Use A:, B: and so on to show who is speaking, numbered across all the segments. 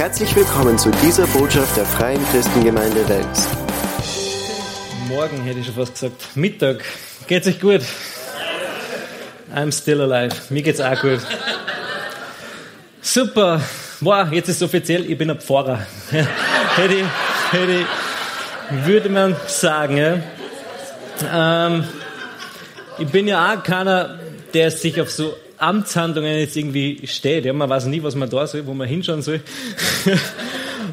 A: Herzlich willkommen zu dieser Botschaft der Freien Christengemeinde Wels.
B: Morgen hätte ich schon fast gesagt. Mittag. Geht's euch gut? I'm still alive. Mir geht's auch gut. Super. Wow, jetzt ist es offiziell, ich bin ein Pfarrer. hätte, ich, hätte ich, würde man sagen. Ja. Ähm, ich bin ja auch keiner, der sich auf so Amtshandlungen jetzt irgendwie steht. Ja, man weiß nie, was man da soll, wo man hinschauen soll.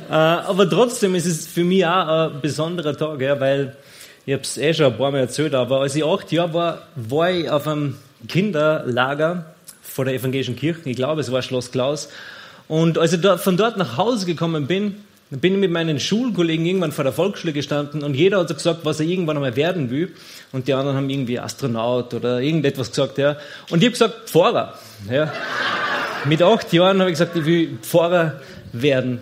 B: Äh, aber trotzdem ist es für mich auch ein besonderer Tag, ja, weil ich habe es eh schon ein paar Mal erzählt, aber als ich acht Jahre war, war ich auf einem Kinderlager vor der evangelischen Kirche. Ich glaube, es war Schloss Klaus. Und als ich von dort nach Hause gekommen bin, dann bin ich mit meinen Schulkollegen irgendwann vor der Volksschule gestanden und jeder hat so gesagt, was er irgendwann einmal werden will. Und die anderen haben irgendwie Astronaut oder irgendetwas gesagt, ja. Und ich habe gesagt, Pfarrer, ja. Mit acht Jahren habe ich gesagt, ich will Pfarrer werden.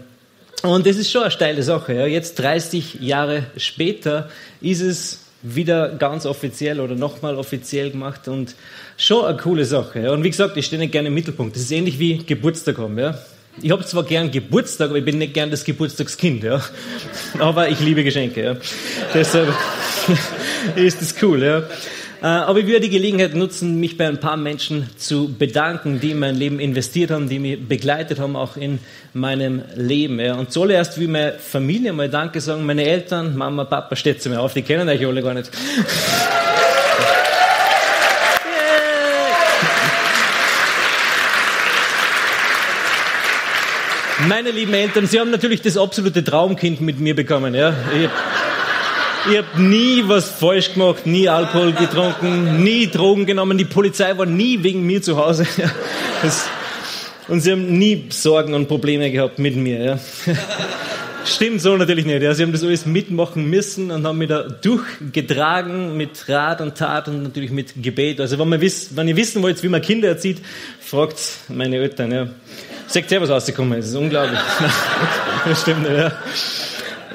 B: Und das ist schon eine steile Sache, ja. Jetzt 30 Jahre später ist es wieder ganz offiziell oder nochmal offiziell gemacht und schon eine coole Sache. Ja. Und wie gesagt, ich stehe nicht gerne im Mittelpunkt. Das ist ähnlich wie Geburtstag haben, ja. Ich habe zwar gern Geburtstag, aber ich bin nicht gern das Geburtstagskind, ja. Aber ich liebe Geschenke, ja. Deshalb ist das cool, ja. Äh, aber ich würde die Gelegenheit nutzen, mich bei ein paar Menschen zu bedanken, die in mein Leben investiert haben, die mich begleitet haben, auch in meinem Leben. Ja. Und zuallererst will meine Familie mal Danke sagen, meine Eltern, Mama, Papa, steht sie mir auf, die kennen euch alle gar nicht. Meine lieben Eltern, Sie haben natürlich das absolute Traumkind mit mir bekommen. Ja? Ich, habe nie was falsch gemacht, nie Alkohol getrunken, nie Drogen genommen. Die Polizei war nie wegen mir zu Hause. Ja? Das, und sie haben nie Sorgen und Probleme gehabt mit mir. Ja? Stimmt so natürlich nicht. Ja. Sie haben das alles mitmachen müssen und haben mich da durchgetragen mit Rat und Tat und natürlich mit Gebet. Also wenn, man wiss, wenn ihr wissen wollt, wie man Kinder erzieht, fragt meine Eltern. Ja. Ihr, was rausgekommen ist. Das ist unglaublich. das stimmt ja.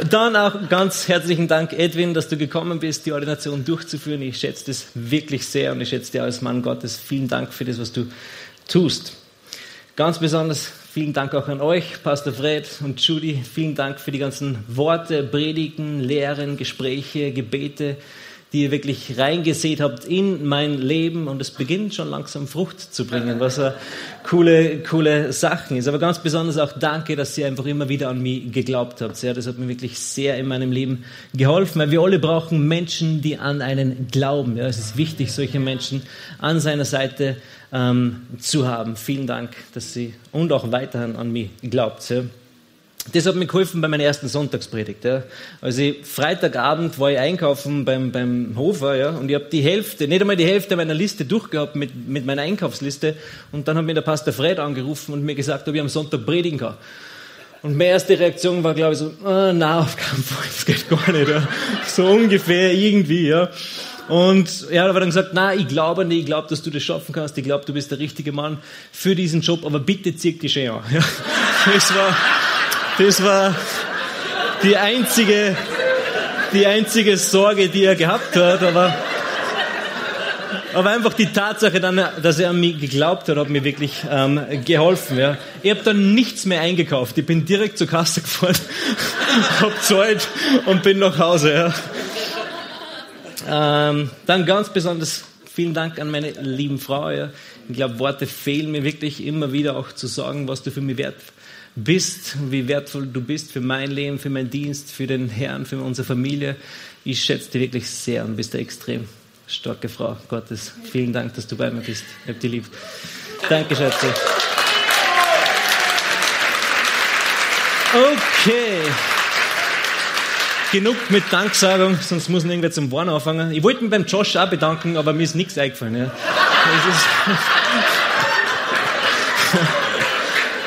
B: Dann auch ganz herzlichen Dank, Edwin, dass du gekommen bist, die Ordination durchzuführen. Ich schätze das wirklich sehr und ich schätze dir als Mann Gottes. Vielen Dank für das, was du tust. Ganz besonders vielen Dank auch an euch, Pastor Fred und Judy. Vielen Dank für die ganzen Worte, Predigen, Lehren, Gespräche, Gebete, die ihr wirklich reingesät habt in mein Leben und es beginnt schon langsam Frucht zu bringen, was eine coole, coole Sachen ist. Aber ganz besonders auch danke, dass ihr einfach immer wieder an mich geglaubt habt. Ja, das hat mir wirklich sehr in meinem Leben geholfen, weil wir alle brauchen Menschen, die an einen glauben. Ja, es ist wichtig, solche Menschen an seiner Seite ähm, zu haben. Vielen Dank, dass Sie und auch weiterhin an mich glaubt. Ja. Das hat mir geholfen bei meiner ersten Sonntagspredigt. Ja. Also Freitagabend war ich einkaufen beim, beim Hofer ja, und ich habe die Hälfte, nicht einmal die Hälfte meiner Liste durchgehabt mit, mit meiner Einkaufsliste und dann hat mir der Pastor Fred angerufen und mir gesagt, ob ich am Sonntag predigen kann. Und meine erste Reaktion war, glaube ich, so, oh, na, auf keinen Fall, das geht gar nicht. Ja. So ungefähr irgendwie, ja. Und er hat aber dann gesagt, na, ich glaube nicht, ich glaube, dass du das schaffen kannst, ich glaube, du bist der richtige Mann für diesen Job, aber bitte zieh dich schön an. Ja. Das war, das war die einzige, die einzige Sorge, die er gehabt hat, aber, aber einfach die Tatsache, dann, dass er an mich geglaubt hat, hat mir wirklich ähm, geholfen. Ja. Ich habe dann nichts mehr eingekauft. Ich bin direkt zur Kasse gefahren, hab zahlt und bin nach Hause. Ja. Ähm, dann ganz besonders vielen Dank an meine lieben Frau. Ja. Ich glaube, Worte fehlen mir wirklich immer wieder auch zu sagen, was du für mich wert bist, wie wertvoll du bist für mein Leben, für meinen Dienst, für den Herrn, für unsere Familie. Ich schätze dich wirklich sehr und bist eine extrem starke Frau Gottes. Vielen Dank, dass du bei mir bist. Ich hab dich lieb. Danke, Schätze. Okay. Genug mit Danksagung, sonst muss irgendwer zum Warn anfangen. Ich wollte mich beim Josh auch bedanken, aber mir ist nichts eingefallen. Ja.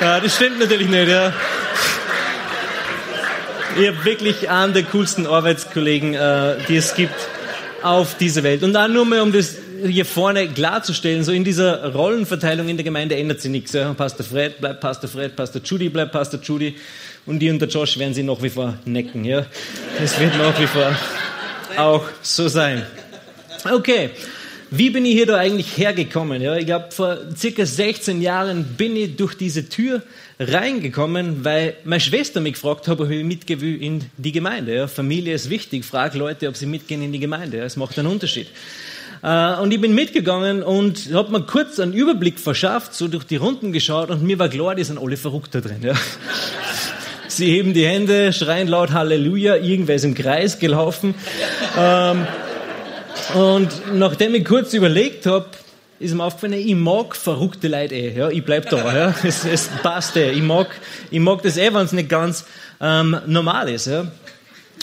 B: Ja, das stimmt natürlich nicht. Ja. Ich habe wirklich einen der coolsten Arbeitskollegen, äh, die es gibt auf dieser Welt. Und auch nur mal, um das hier vorne klarzustellen, so in dieser Rollenverteilung in der Gemeinde ändert sich nichts. Ja. Pastor Fred bleibt Pastor Fred, Pastor Judy bleibt Pastor Judy und die und der Josh werden sie noch wie vor necken. Ja. Das wird noch wie vor auch so sein. Okay, wie bin ich hier da eigentlich hergekommen? Ja, ich glaube, vor circa 16 Jahren bin ich durch diese Tür reingekommen, weil meine Schwester mich gefragt hat, ob ich mitgehe in die Gemeinde. Ja, Familie ist wichtig. Frag Leute, ob sie mitgehen in die Gemeinde. Ja, es macht einen Unterschied. Äh, und ich bin mitgegangen und habe mir kurz einen Überblick verschafft, so durch die Runden geschaut und mir war klar, die sind alle verrückt da drin. Ja. Sie heben die Hände, schreien laut Halleluja, irgendwer ist im Kreis gelaufen. Ähm, und nachdem ich kurz überlegt habe, ist mir aufgefallen, ich mag verrückte Leute eh. Ja, ich bleib da. Ja. Es, es passt eh. Ich mag, ich mag das eh, wenn es nicht ganz ähm, normal ist. Ja.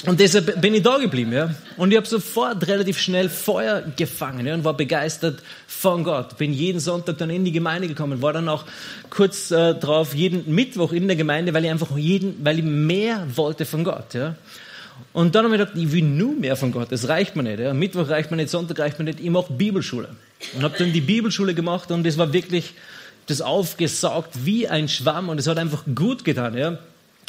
B: Und deshalb bin ich da geblieben, ja. Und ich habe sofort relativ schnell Feuer gefangen, ja, und war begeistert von Gott. Bin jeden Sonntag dann in die Gemeinde gekommen, war dann auch kurz äh, drauf jeden Mittwoch in der Gemeinde, weil ich einfach jeden, weil ich mehr wollte von Gott, ja. Und dann habe ich gedacht, ich will nur mehr von Gott. Das reicht mir nicht. Ja. Mittwoch reicht mir nicht, Sonntag reicht mir nicht. Ich mache Bibelschule. Und habe dann die Bibelschule gemacht und es war wirklich das aufgesaugt wie ein Schwamm und es hat einfach gut getan. Ja.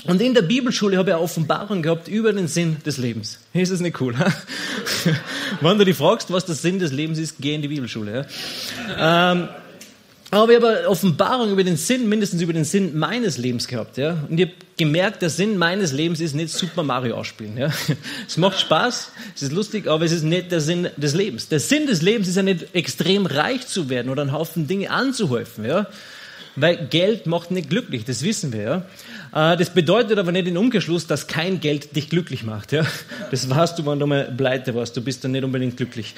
B: Und in der Bibelschule habe ich eine Offenbarung gehabt über den Sinn des Lebens. Ist das nicht cool? Wenn du dich fragst, was der Sinn des Lebens ist, geh in die Bibelschule. Ja? Ähm, aber ich habe eine Offenbarung über den Sinn, mindestens über den Sinn meines Lebens gehabt. Ja? Und ich habe gemerkt, der Sinn meines Lebens ist nicht Super Mario ausspielen. Ja? Es macht Spaß, es ist lustig, aber es ist nicht der Sinn des Lebens. Der Sinn des Lebens ist ja nicht extrem reich zu werden oder einen Haufen Dinge anzuhäufen. Ja? Weil Geld macht nicht glücklich, das wissen wir. Ja? Äh, das bedeutet aber nicht im Umkehrschluss, dass kein Geld dich glücklich macht. Ja? Das warst du, wenn du mal pleite warst. Du bist dann nicht unbedingt glücklich.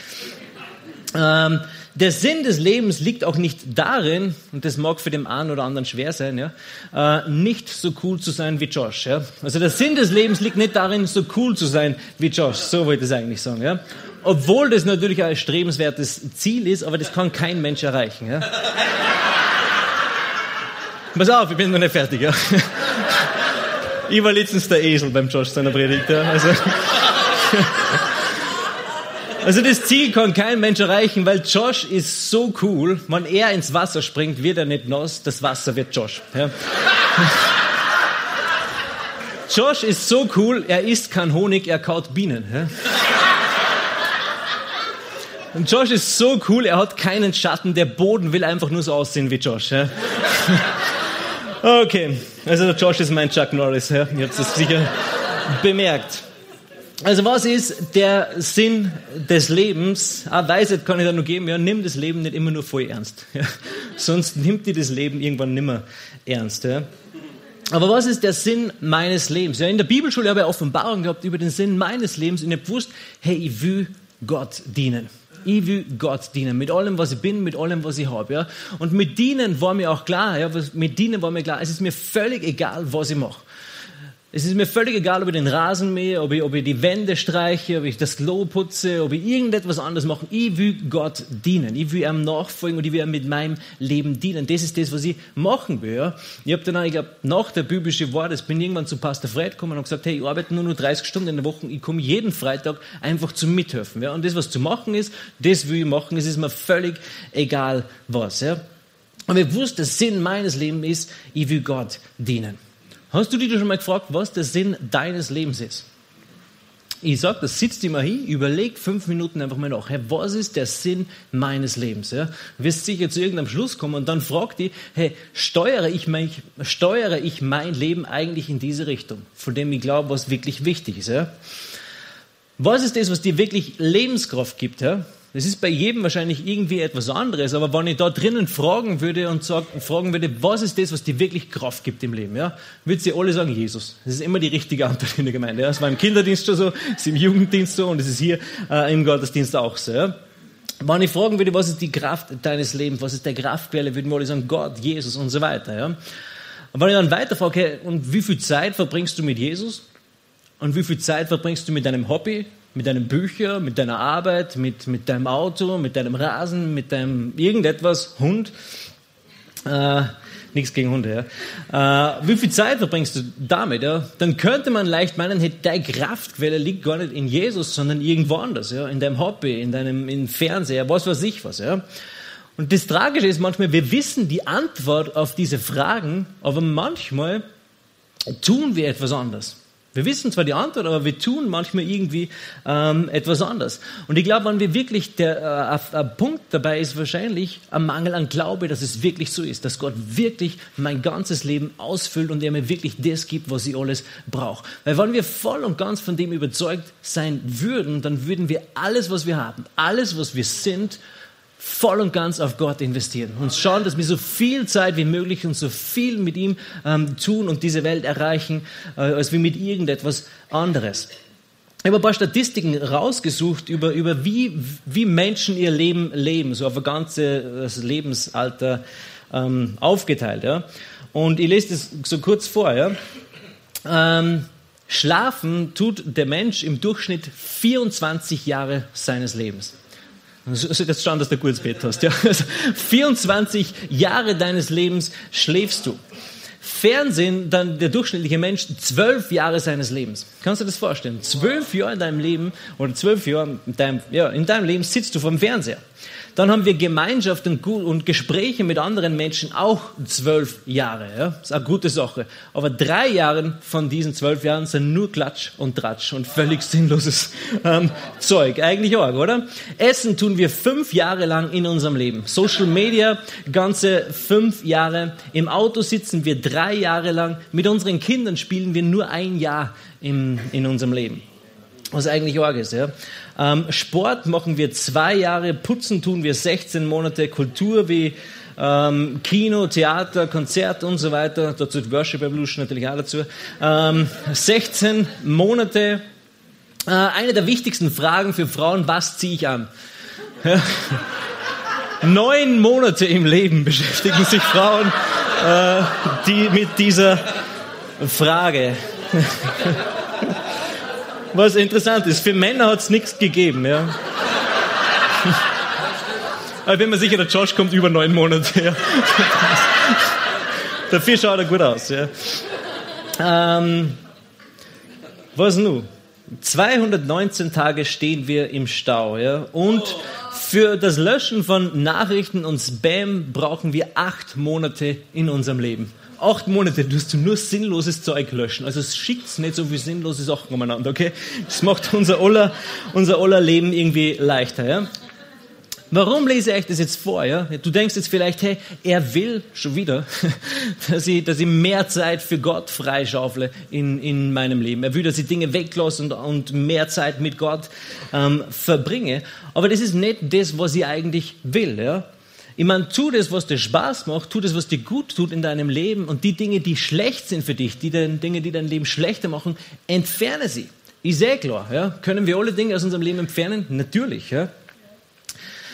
B: Ähm, der Sinn des Lebens liegt auch nicht darin, und das mag für den einen oder anderen schwer sein, ja, äh, nicht so cool zu sein wie Josh. Ja. Also der Sinn des Lebens liegt nicht darin, so cool zu sein wie Josh. So wollte ich es eigentlich sagen. Ja. Obwohl das natürlich ein strebenswertes Ziel ist, aber das kann kein Mensch erreichen. Ja. Pass auf, ich bin noch nicht fertig. Ja. Ich war letztens der Esel beim Josh seiner Predigt. Ja. Also, also das Ziel kann kein Mensch erreichen, weil Josh ist so cool. Wenn er ins Wasser springt, wird er nicht nass. Das Wasser wird Josh. Ja. Josh ist so cool, er isst kein Honig, er kaut Bienen. Ja. Und Josh ist so cool, er hat keinen Schatten, der Boden will einfach nur so aussehen wie Josh. Ja. Okay, also Josh ist mein Chuck Norris, ja. ihr habt es sicher bemerkt. Also was ist der Sinn des Lebens? Ah, Weisheit kann ich da nur geben, ja, nimm das Leben nicht immer nur voll ernst. Ja. Sonst nimmt dir das Leben irgendwann nimmer ernst. Ja. Aber was ist der Sinn meines Lebens? Ja, in der Bibelschule habe ich Offenbarung gehabt über den Sinn meines Lebens und ich habe gewusst, hey, ich will Gott dienen. Ich will Gott dienen, mit allem, was ich bin, mit allem, was ich habe. Ja. Und mit dienen war mir auch klar, ja, mit dienen war mir klar, es ist mir völlig egal, was ich mache. Es ist mir völlig egal, ob ich den Rasen mähe, ob ich, ob ich die Wände streiche, ob ich das Klo putze, ob ich irgendetwas anderes mache. Ich will Gott dienen. Ich will ihm nachfolgen und ich will ihm mit meinem Leben dienen. Das ist das, was ich machen will. Ja. Ich habe dann, ich glaube, nach der biblische Wort, ich bin irgendwann zu Pastor Fred gekommen und gesagt, hey, ich arbeite nur nur 30 Stunden in der Woche. Ich komme jeden Freitag einfach zum Mithelfen. Ja. Und das, was zu machen ist, das will ich machen. Es ist mir völlig egal, was. Ja. Aber ich wusste, der Sinn meines Lebens ist, ich will Gott dienen. Hast du dich schon mal gefragt, was der Sinn deines Lebens ist? Ich sag, das sitzt immer hin, überleg fünf Minuten einfach mal nach. Hey, was ist der Sinn meines Lebens? Ja? Wirst sicher zu irgendeinem Schluss kommen und dann fragt die, hey, steuere ich, mein, steuere ich mein Leben eigentlich in diese Richtung, von dem ich glaube, was wirklich wichtig ist? Ja? Was ist das, was dir wirklich Lebenskraft gibt? Ja? Das ist bei jedem wahrscheinlich irgendwie etwas anderes, aber wenn ich da drinnen fragen würde und sag, fragen würde, was ist das, was dir wirklich Kraft gibt im Leben, ja, würden sie alle sagen, Jesus. Das ist immer die richtige Antwort in der Gemeinde. Ja. Es war im Kinderdienst schon so, es ist im Jugenddienst so und es ist hier äh, im Gottesdienst auch so. Ja. Wenn ich fragen würde, was ist die Kraft deines Lebens, was ist der Kraftquelle, würden wir alle sagen, Gott, Jesus und so weiter. Ja. Und wenn ich dann weiter frage, hey, und wie viel Zeit verbringst du mit Jesus? Und wie viel Zeit verbringst du mit deinem Hobby? Mit deinen Büchern, mit deiner Arbeit, mit, mit deinem Auto, mit deinem Rasen, mit deinem irgendetwas, Hund. Äh, nichts gegen Hunde, ja. Äh, wie viel Zeit verbringst du damit, ja? Dann könnte man leicht meinen, hey, deine Kraftquelle liegt gar nicht in Jesus, sondern irgendwo anders, ja. In deinem Hobby, in deinem in Fernseher, was weiß ich was, ja. Und das Tragische ist manchmal, wir wissen die Antwort auf diese Fragen, aber manchmal tun wir etwas anders. Wir wissen zwar die Antwort, aber wir tun manchmal irgendwie ähm, etwas anders. Und ich glaube, wenn wir wirklich der äh, Punkt dabei ist wahrscheinlich ein Mangel an Glaube, dass es wirklich so ist, dass Gott wirklich mein ganzes Leben ausfüllt und er mir wirklich das gibt, was ich alles brauche. Weil wenn wir voll und ganz von dem überzeugt sein würden, dann würden wir alles, was wir haben, alles, was wir sind, voll und ganz auf Gott investieren und schauen, dass wir so viel Zeit wie möglich und so viel mit ihm ähm, tun und diese Welt erreichen, äh, als wie mit irgendetwas anderes. Ich habe ein paar Statistiken rausgesucht über, über wie, wie Menschen ihr Leben leben, so auf ein ganzes Lebensalter ähm, aufgeteilt. Ja. Und ich lese das so kurz vor. Ja. Ähm, schlafen tut der Mensch im Durchschnitt 24 Jahre seines Lebens. Es ist jetzt schauen, dass du ein gutes Bett hast. Ja. Also 24 Jahre deines Lebens schläfst du. Fernsehen, dann der durchschnittliche Mensch, zwölf Jahre seines Lebens. Kannst du dir das vorstellen? Zwölf Jahre in deinem Leben oder zwölf Jahre in deinem, ja, in deinem Leben sitzt du vor dem Fernseher. Dann haben wir Gemeinschaft und, und Gespräche mit anderen Menschen auch zwölf Jahre. Ja? Das ist eine gute Sache. Aber drei Jahre von diesen zwölf Jahren sind nur Klatsch und Tratsch und völlig sinnloses ähm, Zeug. Eigentlich auch, oder? Essen tun wir fünf Jahre lang in unserem Leben. Social Media ganze fünf Jahre. Im Auto sitzen wir drei Jahre lang. Mit unseren Kindern spielen wir nur ein Jahr im, in unserem Leben was eigentlich arg ist. Ja. Ähm, Sport machen wir zwei Jahre, Putzen tun wir 16 Monate, Kultur wie ähm, Kino, Theater, Konzert und so weiter, dazu Worship Evolution natürlich auch dazu. Ähm, 16 Monate. Äh, eine der wichtigsten Fragen für Frauen, was ziehe ich an? Ja. Neun Monate im Leben beschäftigen sich Frauen äh, die mit dieser Frage. Was interessant ist, für Männer hat es nichts gegeben. Ja. Aber ich bin mir sicher, der Josh kommt über neun Monate. Ja. Dafür schaut er gut aus. Ja. Ähm, was nun? 219 Tage stehen wir im Stau. Ja? Und für das Löschen von Nachrichten und Spam brauchen wir acht Monate in unserem Leben acht Monate tust du nur sinnloses Zeug löschen. Also es schickt nicht so viel sinnlose Sachen umeinander, okay? Das macht unser aller, unser aller Leben irgendwie leichter, ja? Warum lese ich euch das jetzt vor? Ja? Du denkst jetzt vielleicht, hey, er will schon wieder, dass ich, dass ich mehr Zeit für Gott freischaufle in, in meinem Leben. Er will, dass ich Dinge weglasse und, und mehr Zeit mit Gott ähm, verbringe. Aber das ist nicht das, was ich eigentlich will. Ja? Ich meine, tu das, was dir Spaß macht, tu das, was dir gut tut in deinem Leben und die Dinge, die schlecht sind für dich, die Dinge, die dein Leben schlechter machen, entferne sie. Ist eh klar, ja. Können wir alle Dinge aus unserem Leben entfernen? Natürlich, ja.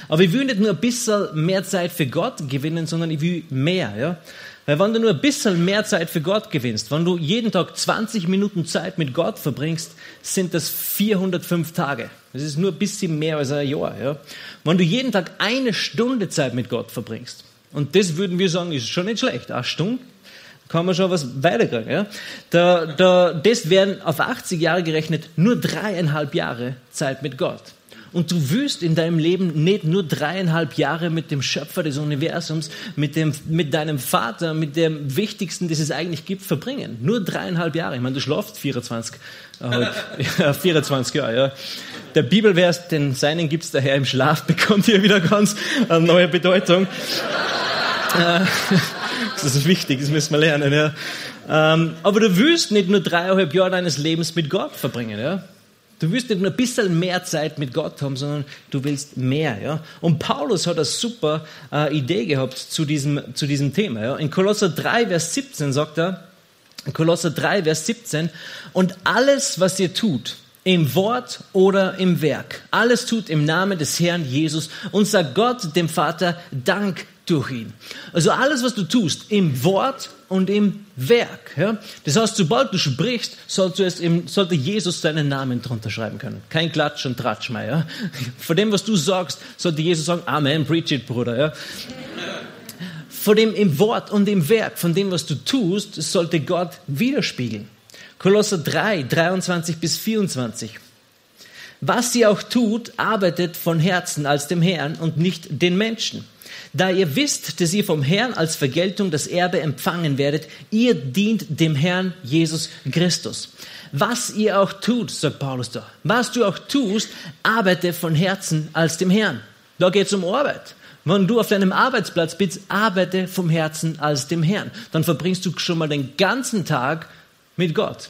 B: Aber ich will nicht nur ein bisschen mehr Zeit für Gott gewinnen, sondern ich will mehr, ja. Weil wenn du nur ein bisschen mehr Zeit für Gott gewinnst, wenn du jeden Tag 20 Minuten Zeit mit Gott verbringst, sind das 405 Tage. Das ist nur ein bisschen mehr als ein Jahr. Ja? Wenn du jeden Tag eine Stunde Zeit mit Gott verbringst, und das würden wir sagen, ist schon nicht schlecht, eine Stunde, kann man schon was weiterkriegen. Ja? Da, da, das wären auf 80 Jahre gerechnet nur dreieinhalb Jahre Zeit mit Gott. Und du wirst in deinem Leben nicht nur dreieinhalb Jahre mit dem Schöpfer des Universums, mit, dem, mit deinem Vater, mit dem Wichtigsten, das es eigentlich gibt, verbringen. Nur dreieinhalb Jahre. Ich meine, du schlafst 24, äh, ja, 24 Jahre. Ja. Der Bibelvers, den Seinen gibt's daher im Schlaf, bekommt hier wieder ganz eine neue Bedeutung. Äh, das ist wichtig, das müssen wir lernen. Ja. Ähm, aber du wirst nicht nur dreieinhalb Jahre deines Lebens mit Gott verbringen. Ja. Du willst nicht nur ein bisschen mehr Zeit mit Gott haben, sondern du willst mehr. Ja? Und Paulus hat eine super äh, Idee gehabt zu diesem, zu diesem Thema. Ja? In Kolosser 3, Vers 17 sagt er, in Kolosser 3, Vers 17, und alles, was ihr tut, im Wort oder im Werk, alles tut im Namen des Herrn Jesus und sagt Gott, dem Vater, Dank durch ihn. Also alles, was du tust, im Wort und im Werk. Ja? Das heißt, sobald du sprichst, im, sollte Jesus seinen Namen drunter schreiben können. Kein Klatsch und Tratsch mehr. Ja? Von dem, was du sagst, sollte Jesus sagen, Amen, preach it, Bruder. Ja? Von dem im Wort und im Werk, von dem, was du tust, sollte Gott widerspiegeln. Kolosser 3, 23 bis 24. Was sie auch tut, arbeitet von Herzen als dem Herrn und nicht den Menschen da ihr wisst, dass ihr vom Herrn als Vergeltung das Erbe empfangen werdet, ihr dient dem Herrn Jesus Christus. Was ihr auch tut, sagt Paulus da, was du auch tust, arbeite von Herzen als dem Herrn. Da geht es um Arbeit. Wenn du auf deinem Arbeitsplatz bist, arbeite vom Herzen als dem Herrn. Dann verbringst du schon mal den ganzen Tag mit Gott.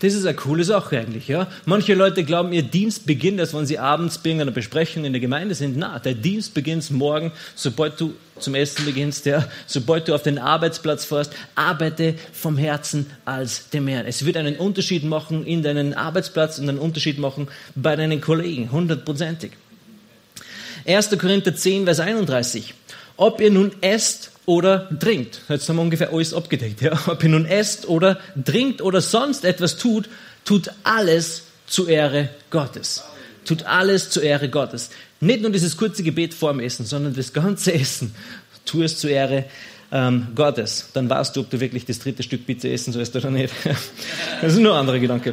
B: Das ist eine coole Sache eigentlich. Ja? Manche Leute glauben, ihr Dienst beginnt erst, wenn sie abends bei einer Besprechung in der Gemeinde sind. Na, der Dienst beginnt morgen, sobald du zum Essen beginnst, ja? sobald du auf den Arbeitsplatz fährst. Arbeite vom Herzen als dem Herrn. Es wird einen Unterschied machen in deinen Arbeitsplatz und einen Unterschied machen bei deinen Kollegen, hundertprozentig. 1. Korinther 10, Vers 31. Ob ihr nun esst oder trinkt. Jetzt haben wir ungefähr alles abgedeckt. Ja? Ob ihr nun esst oder trinkt oder sonst etwas tut, tut alles zur Ehre Gottes. Tut alles zur Ehre Gottes. Nicht nur dieses kurze Gebet vorm Essen, sondern das ganze Essen. Tu es zur Ehre ähm, Gottes. Dann weißt du, ob du wirklich das dritte Stück Pizza essen sollst oder nicht. Das ist nur ein anderer Gedanke.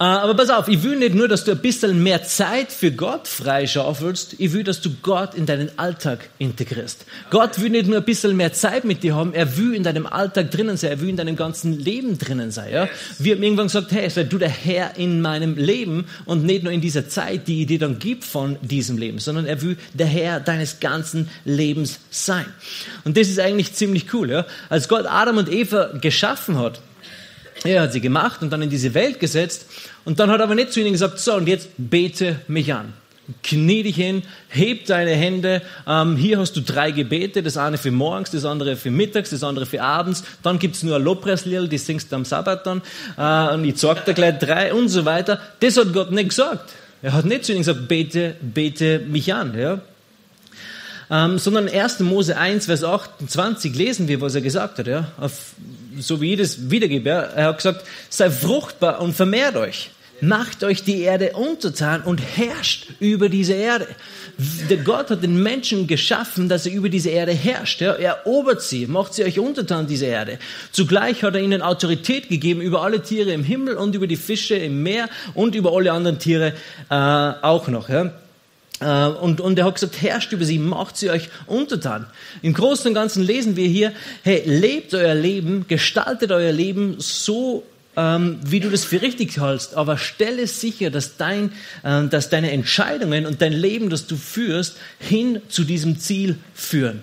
B: Äh, aber pass auf, ich will nicht nur, dass du ein bisschen mehr Zeit für Gott freischaufelst, ich will, dass du Gott in deinen Alltag integrierst. Gott will nicht nur ein bisschen mehr Zeit mit dir haben, er will in deinem Alltag drinnen sein, er will in deinem ganzen Leben drinnen sein. Ja? Wir haben irgendwann gesagt, hey, sei du der Herr in meinem Leben und nicht nur in dieser Zeit, die ich dir dann gibt von diesem Leben, sondern er will der Herr deines ganzen Lebens sein. Und das ist eigentlich ziemlich cool. Ja? Als Gott Adam und Eva geschaffen hat, er hat sie gemacht und dann in diese Welt gesetzt. Und dann hat er aber nicht zu ihnen gesagt, so, und jetzt bete mich an. Knie dich hin, heb deine Hände. Ähm, hier hast du drei Gebete, das eine für morgens, das andere für mittags, das andere für abends. Dann gibt's nur ein Lobpreislied, die singst du am Sabbat dann. Äh, und ich zeig dir gleich drei und so weiter. Das hat Gott nicht gesagt. Er hat nicht zu ihnen gesagt, bete, bete mich an. Ja? Ähm, sondern 1. Mose 1, Vers 28 lesen wir, was er gesagt hat. Ja? Auf so wie ich das wiedergebe. Er hat gesagt, sei fruchtbar und vermehrt euch. Macht euch die Erde untertan und herrscht über diese Erde. Der Gott hat den Menschen geschaffen, dass er über diese Erde herrscht. Er erobert sie, macht sie euch untertan, diese Erde. Zugleich hat er ihnen Autorität gegeben über alle Tiere im Himmel und über die Fische im Meer und über alle anderen Tiere äh, auch noch. Ja. Äh, und, und er hat gesagt, herrscht über sie, macht sie euch untertan. Im Großen und Ganzen lesen wir hier, hey, lebt euer Leben, gestaltet euer Leben so, ähm, wie du das für richtig hältst, aber stelle sicher, dass, dein, äh, dass deine Entscheidungen und dein Leben, das du führst, hin zu diesem Ziel führen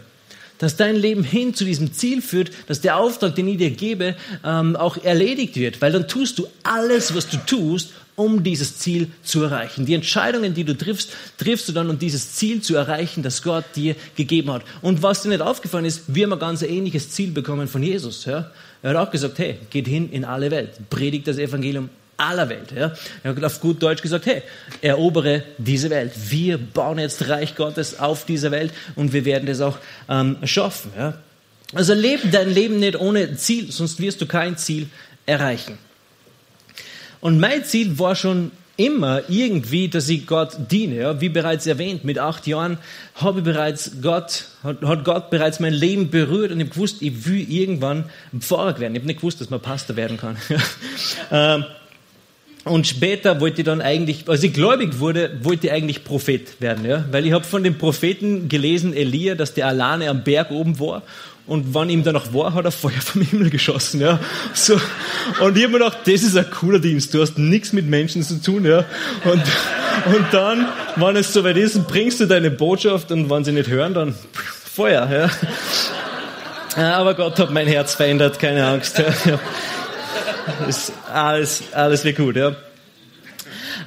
B: dass dein Leben hin zu diesem Ziel führt, dass der Auftrag, den ich dir gebe, ähm, auch erledigt wird. Weil dann tust du alles, was du tust, um dieses Ziel zu erreichen. Die Entscheidungen, die du triffst, triffst du dann, um dieses Ziel zu erreichen, das Gott dir gegeben hat. Und was dir nicht aufgefallen ist, wir haben ein ganz ähnliches Ziel bekommen von Jesus. Ja? Er hat auch gesagt, hey, geht hin in alle Welt, predigt das Evangelium aller Welt. Ja? Er hat auf gut Deutsch gesagt, hey, erobere diese Welt. Wir bauen jetzt Reich Gottes auf dieser Welt und wir werden das auch ähm, schaffen. Ja? Also lebe dein Leben nicht ohne Ziel, sonst wirst du kein Ziel erreichen. Und mein Ziel war schon immer irgendwie, dass ich Gott diene. Ja? Wie bereits erwähnt, mit acht Jahren habe ich bereits Gott, hat, hat Gott bereits mein Leben berührt und ich gewusst, ich will irgendwann Pfarrer werden. Ich habe nicht gewusst, dass man Pastor werden kann. Ähm, und später wollte ich dann eigentlich, als ich gläubig wurde, wollte ich eigentlich Prophet werden, ja? weil ich habe von dem Propheten gelesen, Elia, dass der alleine am Berg oben war und wann ihm danach war, hat er Feuer vom Himmel geschossen. Ja. So. Und ich habe mir gedacht, das ist ein cooler Dienst. Du hast nichts mit Menschen zu tun. Ja. Und, und dann, wenn es soweit ist, bringst du deine Botschaft und wenn sie nicht hören, dann Feuer. Ja. Aber Gott hat mein Herz verändert, keine Angst. Ja. Ist alles, alles wird gut. Ja.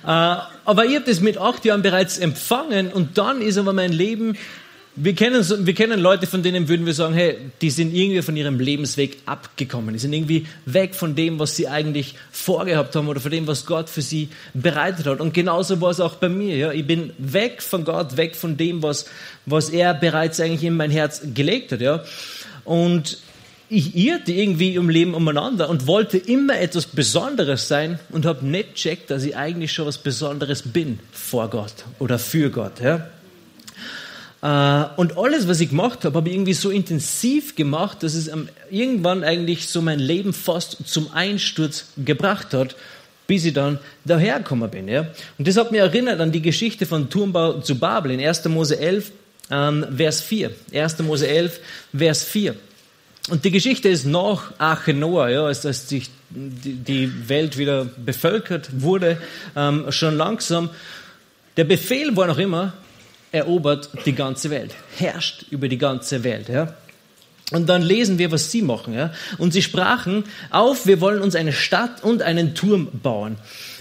B: Äh, aber ich habe das mit acht Jahren bereits empfangen und dann ist aber mein Leben wir kennen, wir kennen Leute, von denen würden wir sagen, hey, die sind irgendwie von ihrem Lebensweg abgekommen. Die sind irgendwie weg von dem, was sie eigentlich vorgehabt haben oder von dem, was Gott für sie bereitet hat. Und genauso war es auch bei mir. Ja. Ich bin weg von Gott, weg von dem, was, was er bereits eigentlich in mein Herz gelegt hat. Ja. Und ich irrte irgendwie im Leben umeinander und wollte immer etwas Besonderes sein und habe nicht checkt, dass ich eigentlich schon was Besonderes bin vor Gott oder für Gott. Ja. Äh, und alles, was ich gemacht habe, habe ich irgendwie so intensiv gemacht, dass es irgendwann eigentlich so mein Leben fast zum Einsturz gebracht hat, bis ich dann dahergekommen bin. Ja? Und das hat mich erinnert an die Geschichte von Turmbau zu Babel in 1. Mose 11, ähm, Vers 4. 1. Mose 11, Vers 4. Und die Geschichte ist nach Arche Noah, ja, als, als sich die Welt wieder bevölkert wurde, ähm, schon langsam. Der Befehl war noch immer, erobert die ganze Welt, herrscht über die ganze Welt. Ja. Und dann lesen wir, was sie machen. Ja? Und sie sprachen auf, wir wollen uns eine Stadt und einen Turm bauen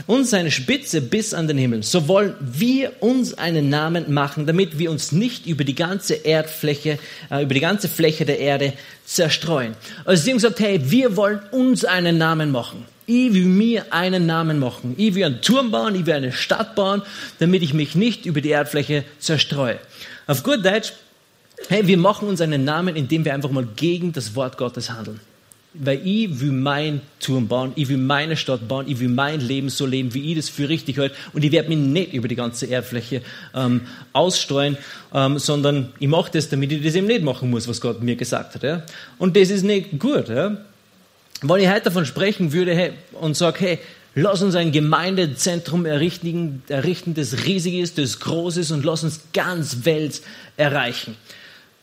B: und seine Spitze bis an den Himmel. So wollen wir uns einen Namen machen, damit wir uns nicht über die ganze Erdfläche, äh, über die ganze Fläche der Erde zerstreuen. Also sie haben gesagt, hey, wir wollen uns einen Namen machen. Ich will mir einen Namen machen. Ich will einen Turm bauen, ich will eine Stadt bauen, damit ich mich nicht über die Erdfläche zerstreue. Auf gut Deutsch, Hey, wir machen uns einen Namen, indem wir einfach mal gegen das Wort Gottes handeln. Weil ich will mein Turm bauen, ich will meine Stadt bauen, ich will mein Leben so leben, wie ich das für richtig halte. Und ich werde mich nicht über die ganze Erdfläche ähm, ausstreuen, ähm, sondern ich mache das, damit ich das eben nicht machen muss, was Gott mir gesagt hat. Ja? Und das ist nicht gut. Ja? Wenn ich heute davon sprechen würde hey, und sage, hey, lass uns ein Gemeindezentrum errichten, errichten, das riesig ist, das groß ist und lass uns ganz Welt erreichen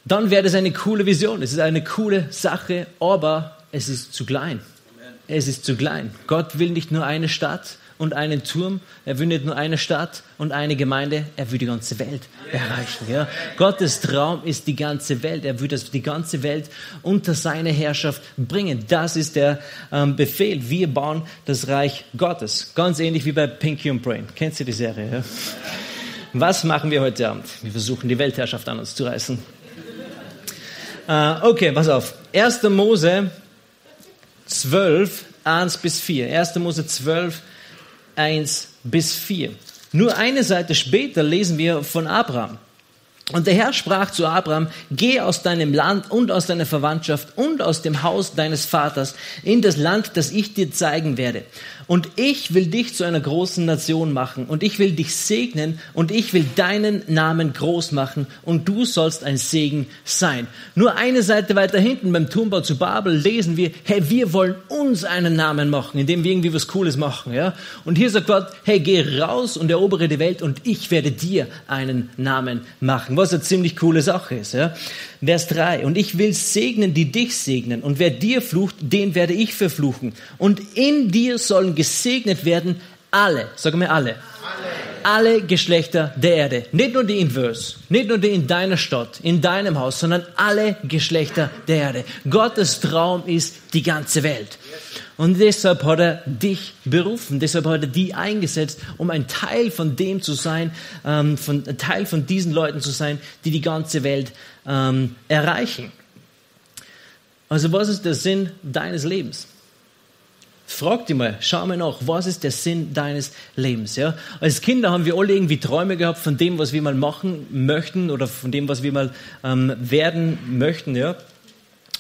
B: dann wäre das eine coole Vision. Es ist eine coole Sache, aber es ist zu klein. Es ist zu klein. Gott will nicht nur eine Stadt und einen Turm. Er will nicht nur eine Stadt und eine Gemeinde. Er will die ganze Welt erreichen. Ja? Gottes Traum ist die ganze Welt. Er will das, die ganze Welt unter seine Herrschaft bringen. Das ist der ähm, Befehl. Wir bauen das Reich Gottes. Ganz ähnlich wie bei Pinky und Brain. Kennst du die Serie? Ja? Was machen wir heute Abend? Wir versuchen die Weltherrschaft an uns zu reißen. Äh, okay, pass auf. 1. Mose 12, 1 bis 4. 1. Mose 12, 1 bis 4. Nur eine Seite später lesen wir von Abraham. Und der Herr sprach zu Abraham, geh aus deinem Land und aus deiner Verwandtschaft und aus dem Haus deines Vaters in das Land, das ich dir zeigen werde. Und ich will dich zu einer großen Nation machen und ich will dich segnen und ich will deinen Namen groß machen und du sollst ein Segen sein. Nur eine Seite weiter hinten beim Turmbau zu Babel lesen wir, hey, wir wollen uns einen Namen machen, indem wir irgendwie was Cooles machen, ja. Und hier sagt Gott, hey, geh raus und erobere die Welt und ich werde dir einen Namen machen, was eine ziemlich coole Sache ist, ja. Vers 3. Und ich will segnen, die dich segnen. Und wer dir flucht, den werde ich verfluchen. Und in dir sollen gesegnet werden alle, sagen wir alle, alle, alle Geschlechter der Erde. Nicht nur die in Vers, nicht nur die in deiner Stadt, in deinem Haus, sondern alle Geschlechter der Erde. Gottes Traum ist die ganze Welt. Und deshalb hat er dich berufen, deshalb hat er die eingesetzt, um ein Teil von dem zu sein, ähm, von, ein Teil von diesen Leuten zu sein, die die ganze Welt ähm, erreichen. Also was ist der Sinn deines Lebens? Frag dich mal, schau mal nach, was ist der Sinn deines Lebens? Ja? Als Kinder haben wir alle irgendwie Träume gehabt von dem, was wir mal machen möchten oder von dem, was wir mal ähm, werden möchten. Ja?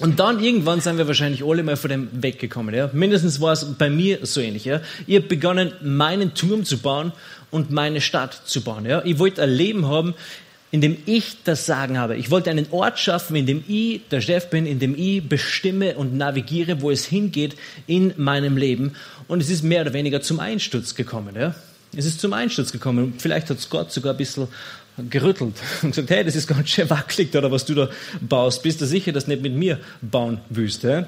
B: Und dann irgendwann sind wir wahrscheinlich alle mal von dem weggekommen. Ja? Mindestens war es bei mir so ähnlich. Ja? Ich habe begonnen, meinen Turm zu bauen und meine Stadt zu bauen. Ja? Ich wollte ein Leben haben, in dem ich das Sagen habe. Ich wollte einen Ort schaffen, in dem ich der Chef bin, in dem ich bestimme und navigiere, wo es hingeht in meinem Leben. Und es ist mehr oder weniger zum Einsturz gekommen. Ja? Es ist zum Einsturz gekommen. Vielleicht hat es Gott sogar ein bisschen gerüttelt und gesagt, hey, das ist ganz schön wackelig, oder was du da baust. Bist du sicher, dass du nicht mit mir bauen willst? Ja?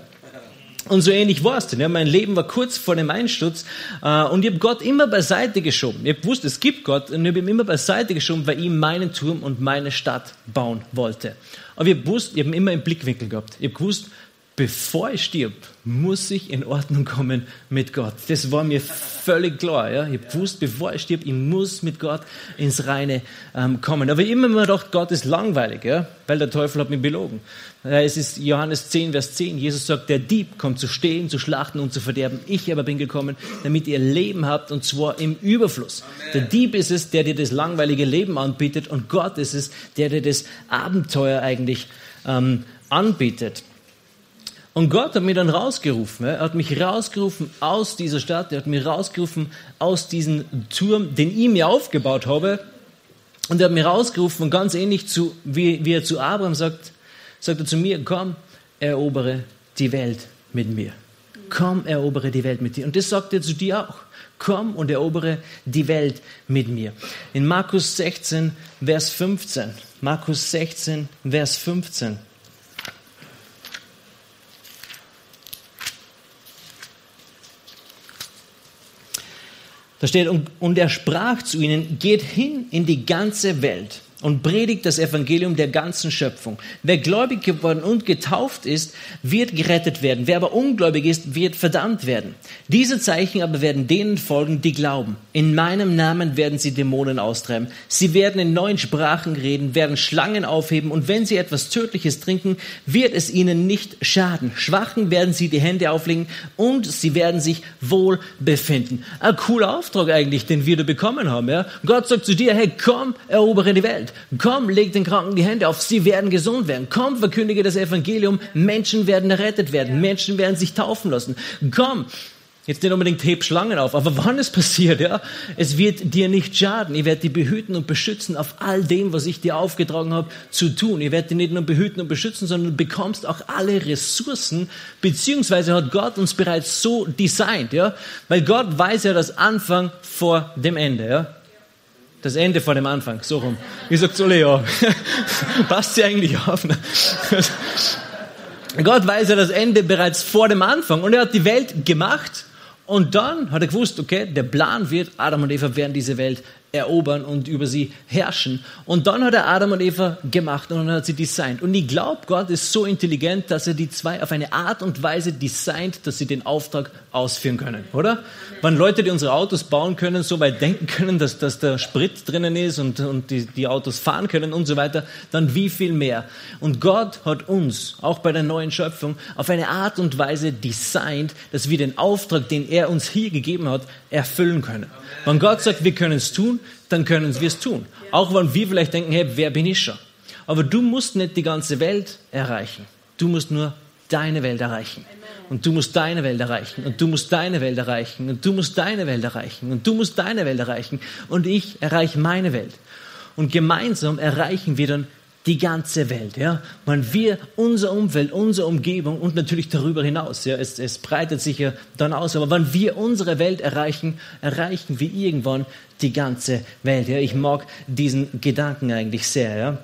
B: Und so ähnlich war es denn. Ja, mein Leben war kurz vor dem Einsturz äh, und ich habe Gott immer beiseite geschoben. Ich gewusst, es gibt Gott und ich habe ihn immer beiseite geschoben, weil ich meinen Turm und meine Stadt bauen wollte. Aber ich gewusst, ich habe ihn immer im Blickwinkel gehabt. Ich habe gewusst, bevor ich stirb, muss ich in Ordnung kommen mit Gott. Das war mir völlig klar. Ja? Ich wusste, bevor ich stirb, ich muss mit Gott ins Reine ähm, kommen. Aber ich immer immer gedacht, Gott ist langweilig, ja? weil der Teufel hat mich belogen. Es ist Johannes 10, Vers 10. Jesus sagt, der Dieb kommt zu stehlen, zu schlachten und zu verderben. Ich aber bin gekommen, damit ihr Leben habt und zwar im Überfluss. Amen. Der Dieb ist es, der dir das langweilige Leben anbietet und Gott ist es, der dir das Abenteuer eigentlich ähm, anbietet. Und Gott hat mich dann rausgerufen. Er hat mich rausgerufen aus dieser Stadt. Er hat mich rausgerufen aus diesem Turm, den ich mir aufgebaut habe. Und er hat mich rausgerufen und ganz ähnlich zu, wie, wie er zu Abraham sagt, sagt er zu mir, komm, erobere die Welt mit mir. Komm, erobere die Welt mit dir. Und das sagt er zu dir auch. Komm und erobere die Welt mit mir. In Markus 16, Vers 15. Markus 16, Vers 15. Da steht, und er sprach zu ihnen, geht hin in die ganze Welt und predigt das Evangelium der ganzen Schöpfung. Wer gläubig geworden und getauft ist, wird gerettet werden. Wer aber ungläubig ist, wird verdammt werden. Diese Zeichen aber werden denen folgen, die glauben. In meinem Namen werden sie Dämonen austreiben. Sie werden in neuen Sprachen reden, werden Schlangen aufheben und wenn sie etwas Tödliches trinken, wird es ihnen nicht schaden. Schwachen werden sie die Hände auflegen und sie werden sich wohl befinden. Ein cooler Auftrag eigentlich, den wir da bekommen haben. Ja? Gott sagt zu dir, hey, komm, erobere die Welt. Welt. Komm, leg den Kranken die Hände auf, sie werden gesund werden. Komm, verkündige das Evangelium, Menschen werden errettet werden, Menschen werden sich taufen lassen. Komm, Jetzt nicht unbedingt heb Schlangen auf, aber wann es passiert, ja, es wird dir nicht schaden. Ich werde dich behüten und beschützen auf all dem, was ich dir aufgetragen habe zu tun. Ich werde dich nicht nur behüten und beschützen, sondern du bekommst auch alle Ressourcen, beziehungsweise hat Gott uns bereits so designt, ja, weil Gott weiß ja das Anfang vor dem Ende, ja. Das Ende vor dem Anfang, so rum. Ich sag zu Leo, passt sie eigentlich auf? Ne? Gott weiß ja das Ende bereits vor dem Anfang und er hat die Welt gemacht und dann hat er gewusst, okay, der Plan wird, Adam und Eva werden diese Welt erobern und über sie herrschen. Und dann hat er Adam und Eva gemacht und hat sie designt. Und ich glaube, Gott ist so intelligent, dass er die zwei auf eine Art und Weise designt, dass sie den Auftrag ausführen können, oder? Wenn Leute, die unsere Autos bauen können, so weit denken können, dass, dass der Sprit drinnen ist und, und die, die Autos fahren können und so weiter, dann wie viel mehr. Und Gott hat uns, auch bei der neuen Schöpfung, auf eine Art und Weise designt, dass wir den Auftrag, den er uns hier gegeben hat, erfüllen können. Wenn Gott sagt, wir können es tun, dann können wir es tun. Auch wenn wir vielleicht denken, hey, wer bin ich schon? Aber du musst nicht die ganze Welt erreichen. Du musst nur deine Welt erreichen. Und du musst deine Welt erreichen. Und du musst deine Welt erreichen. Und du musst deine Welt erreichen. Und du musst deine Welt erreichen. Und ich erreiche meine Welt. Und gemeinsam erreichen wir dann die ganze Welt. Ja? Wenn wir unser Umfeld, unsere Umgebung und natürlich darüber hinaus, ja, es, es breitet sich ja dann aus, aber wenn wir unsere Welt erreichen, erreichen wir irgendwann die ganze Welt. Ja? Ich mag diesen Gedanken eigentlich sehr. Ja?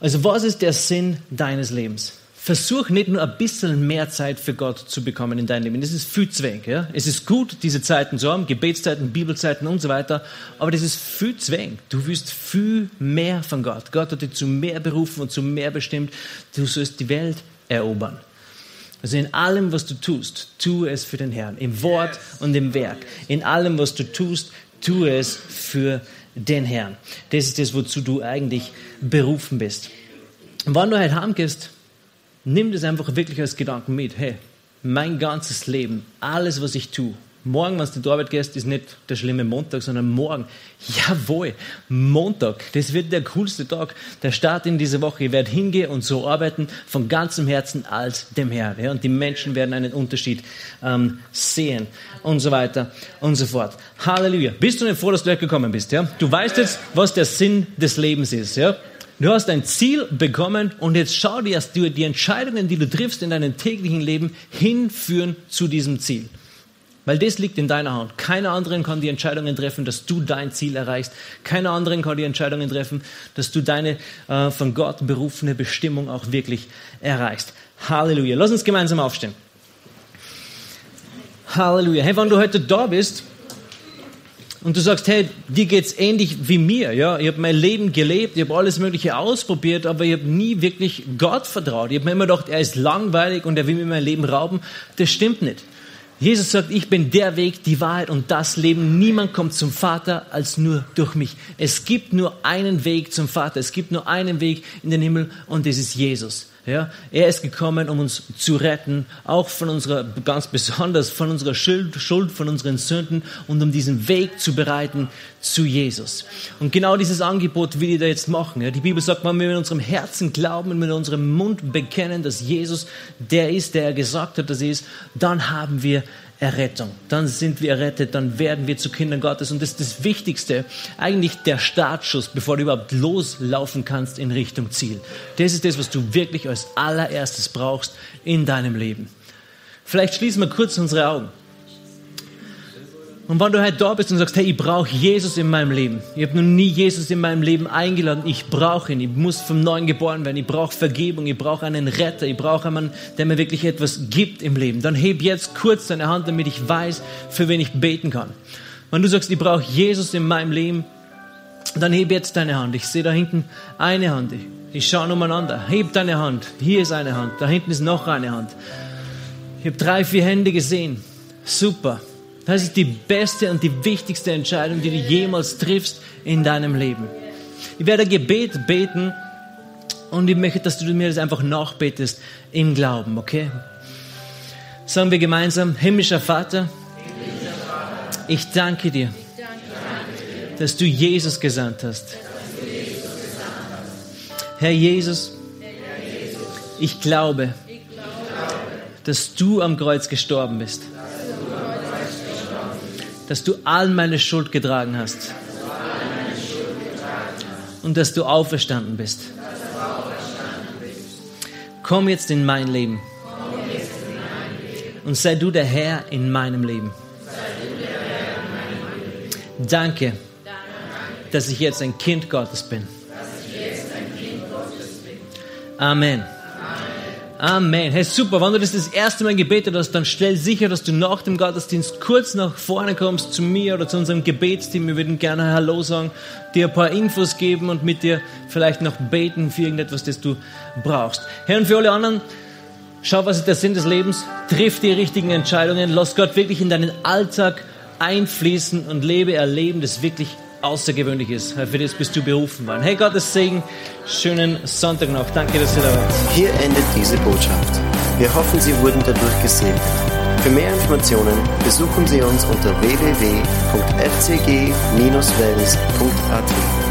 B: Also was ist der Sinn deines Lebens? Versuch nicht nur ein bisschen mehr Zeit für Gott zu bekommen in deinem Leben. Das ist viel zu wenig. Ja? Es ist gut, diese Zeiten zu haben, Gebetszeiten, Bibelzeiten und so weiter, aber das ist viel zu wenig. Du willst viel mehr von Gott. Gott hat dich zu mehr berufen und zu mehr bestimmt. Du sollst die Welt erobern. Also in allem, was du tust, tu es für den Herrn. Im Wort und im Werk. In allem, was du tust, tu es für den Herrn. Das ist das, wozu du eigentlich berufen bist. Und wenn du heute heimgehst, nimm das einfach wirklich als Gedanken mit. Hey, mein ganzes Leben, alles, was ich tue, morgen, wenn du die Arbeit gehst, ist nicht der schlimme Montag, sondern morgen. Jawohl, Montag, das wird der coolste Tag, der Start in diese Woche. Ich werde hingehen und so arbeiten von ganzem Herzen als dem Herrn. Ja? Und die Menschen werden einen Unterschied ähm, sehen und so weiter und so fort. Halleluja. Bist du nicht froh, dass du gekommen bist? Ja? Du weißt jetzt, was der Sinn des Lebens ist. Ja? Du hast ein Ziel bekommen und jetzt schau dir, dass die Entscheidungen, die du triffst in deinem täglichen Leben, hinführen zu diesem Ziel. Weil das liegt in deiner Hand. Keiner anderen kann die Entscheidungen treffen, dass du dein Ziel erreichst. Keiner anderen kann die Entscheidungen treffen, dass du deine äh, von Gott berufene Bestimmung auch wirklich erreichst. Halleluja. Lass uns gemeinsam aufstehen. Halleluja. Hey, wenn du heute da bist und du sagst, hey, dir geht's ähnlich wie mir, ja, ich habe mein Leben gelebt, ich habe alles Mögliche ausprobiert, aber ich habe nie wirklich Gott vertraut. Ich habe mir immer gedacht, er ist langweilig und er will mir mein Leben rauben. Das stimmt nicht. Jesus sagt, ich bin der Weg, die Wahrheit und das Leben. Niemand kommt zum Vater als nur durch mich. Es gibt nur einen Weg zum Vater. Es gibt nur einen Weg in den Himmel und das ist Jesus. Ja, er ist gekommen, um uns zu retten, auch von unserer, ganz besonders von unserer Schuld, von unseren Sünden und um diesen Weg zu bereiten zu Jesus. Und genau dieses Angebot will ich da jetzt machen. Ja, die Bibel sagt, wenn wir mit unserem Herzen glauben und mit unserem Mund bekennen, dass Jesus der ist, der er gesagt hat, dass er ist, dann haben wir Errettung. Dann sind wir errettet, dann werden wir zu Kindern Gottes. Und das ist das Wichtigste, eigentlich der Startschuss, bevor du überhaupt loslaufen kannst in Richtung Ziel. Das ist das, was du wirklich als allererstes brauchst in deinem Leben. Vielleicht schließen wir kurz unsere Augen. Und wenn du heute da bist und sagst, hey, ich brauche Jesus in meinem Leben. Ich habe noch nie Jesus in meinem Leben eingeladen. Ich brauche ihn. Ich muss vom Neuen geboren werden. Ich brauche Vergebung. Ich brauche einen Retter. Ich brauche jemanden, der mir wirklich etwas gibt im Leben. Dann heb jetzt kurz deine Hand, damit ich weiß, für wen ich beten kann. Wenn du sagst, ich brauche Jesus in meinem Leben, dann heb jetzt deine Hand. Ich sehe da hinten eine Hand. Ich schaue umeinander. Heb deine Hand. Hier ist eine Hand. Da hinten ist noch eine Hand. Ich habe drei, vier Hände gesehen. Super. Das ist die beste und die wichtigste Entscheidung, die du jemals triffst in deinem Leben. Ich werde Gebet beten und ich möchte, dass du mir das einfach nachbetest im Glauben, okay? Sagen wir gemeinsam, himmlischer Vater, ich danke dir, dass du Jesus gesandt hast. Herr Jesus, ich glaube, dass du am Kreuz gestorben bist dass du all meine Schuld getragen hast. Und dass du auferstanden bist. Komm jetzt in mein Leben. Und sei du der Herr in meinem Leben. Danke, dass ich jetzt ein Kind Gottes bin. Amen. Amen. Hey, super. Wenn du das das erste Mal gebetet hast, dann stell sicher, dass du nach dem Gottesdienst kurz nach vorne kommst zu mir oder zu unserem Gebetsteam. Wir würden gerne Hallo sagen, dir ein paar Infos geben und mit dir vielleicht noch beten für irgendetwas, das du brauchst. Herr, und für alle anderen, schau, was ist der Sinn des Lebens. Triff die richtigen Entscheidungen. Lass Gott wirklich in deinen Alltag einfließen und lebe, erleben, das wirklich außergewöhnlich ist. Für das bist du berufen worden. Hey Gottes Segen, schönen Sonntag noch. Danke, dass ihr da wart.
A: Hier endet diese Botschaft. Wir hoffen, Sie wurden dadurch gesegnet. Für mehr Informationen besuchen Sie uns unter www.fcg-wells.at.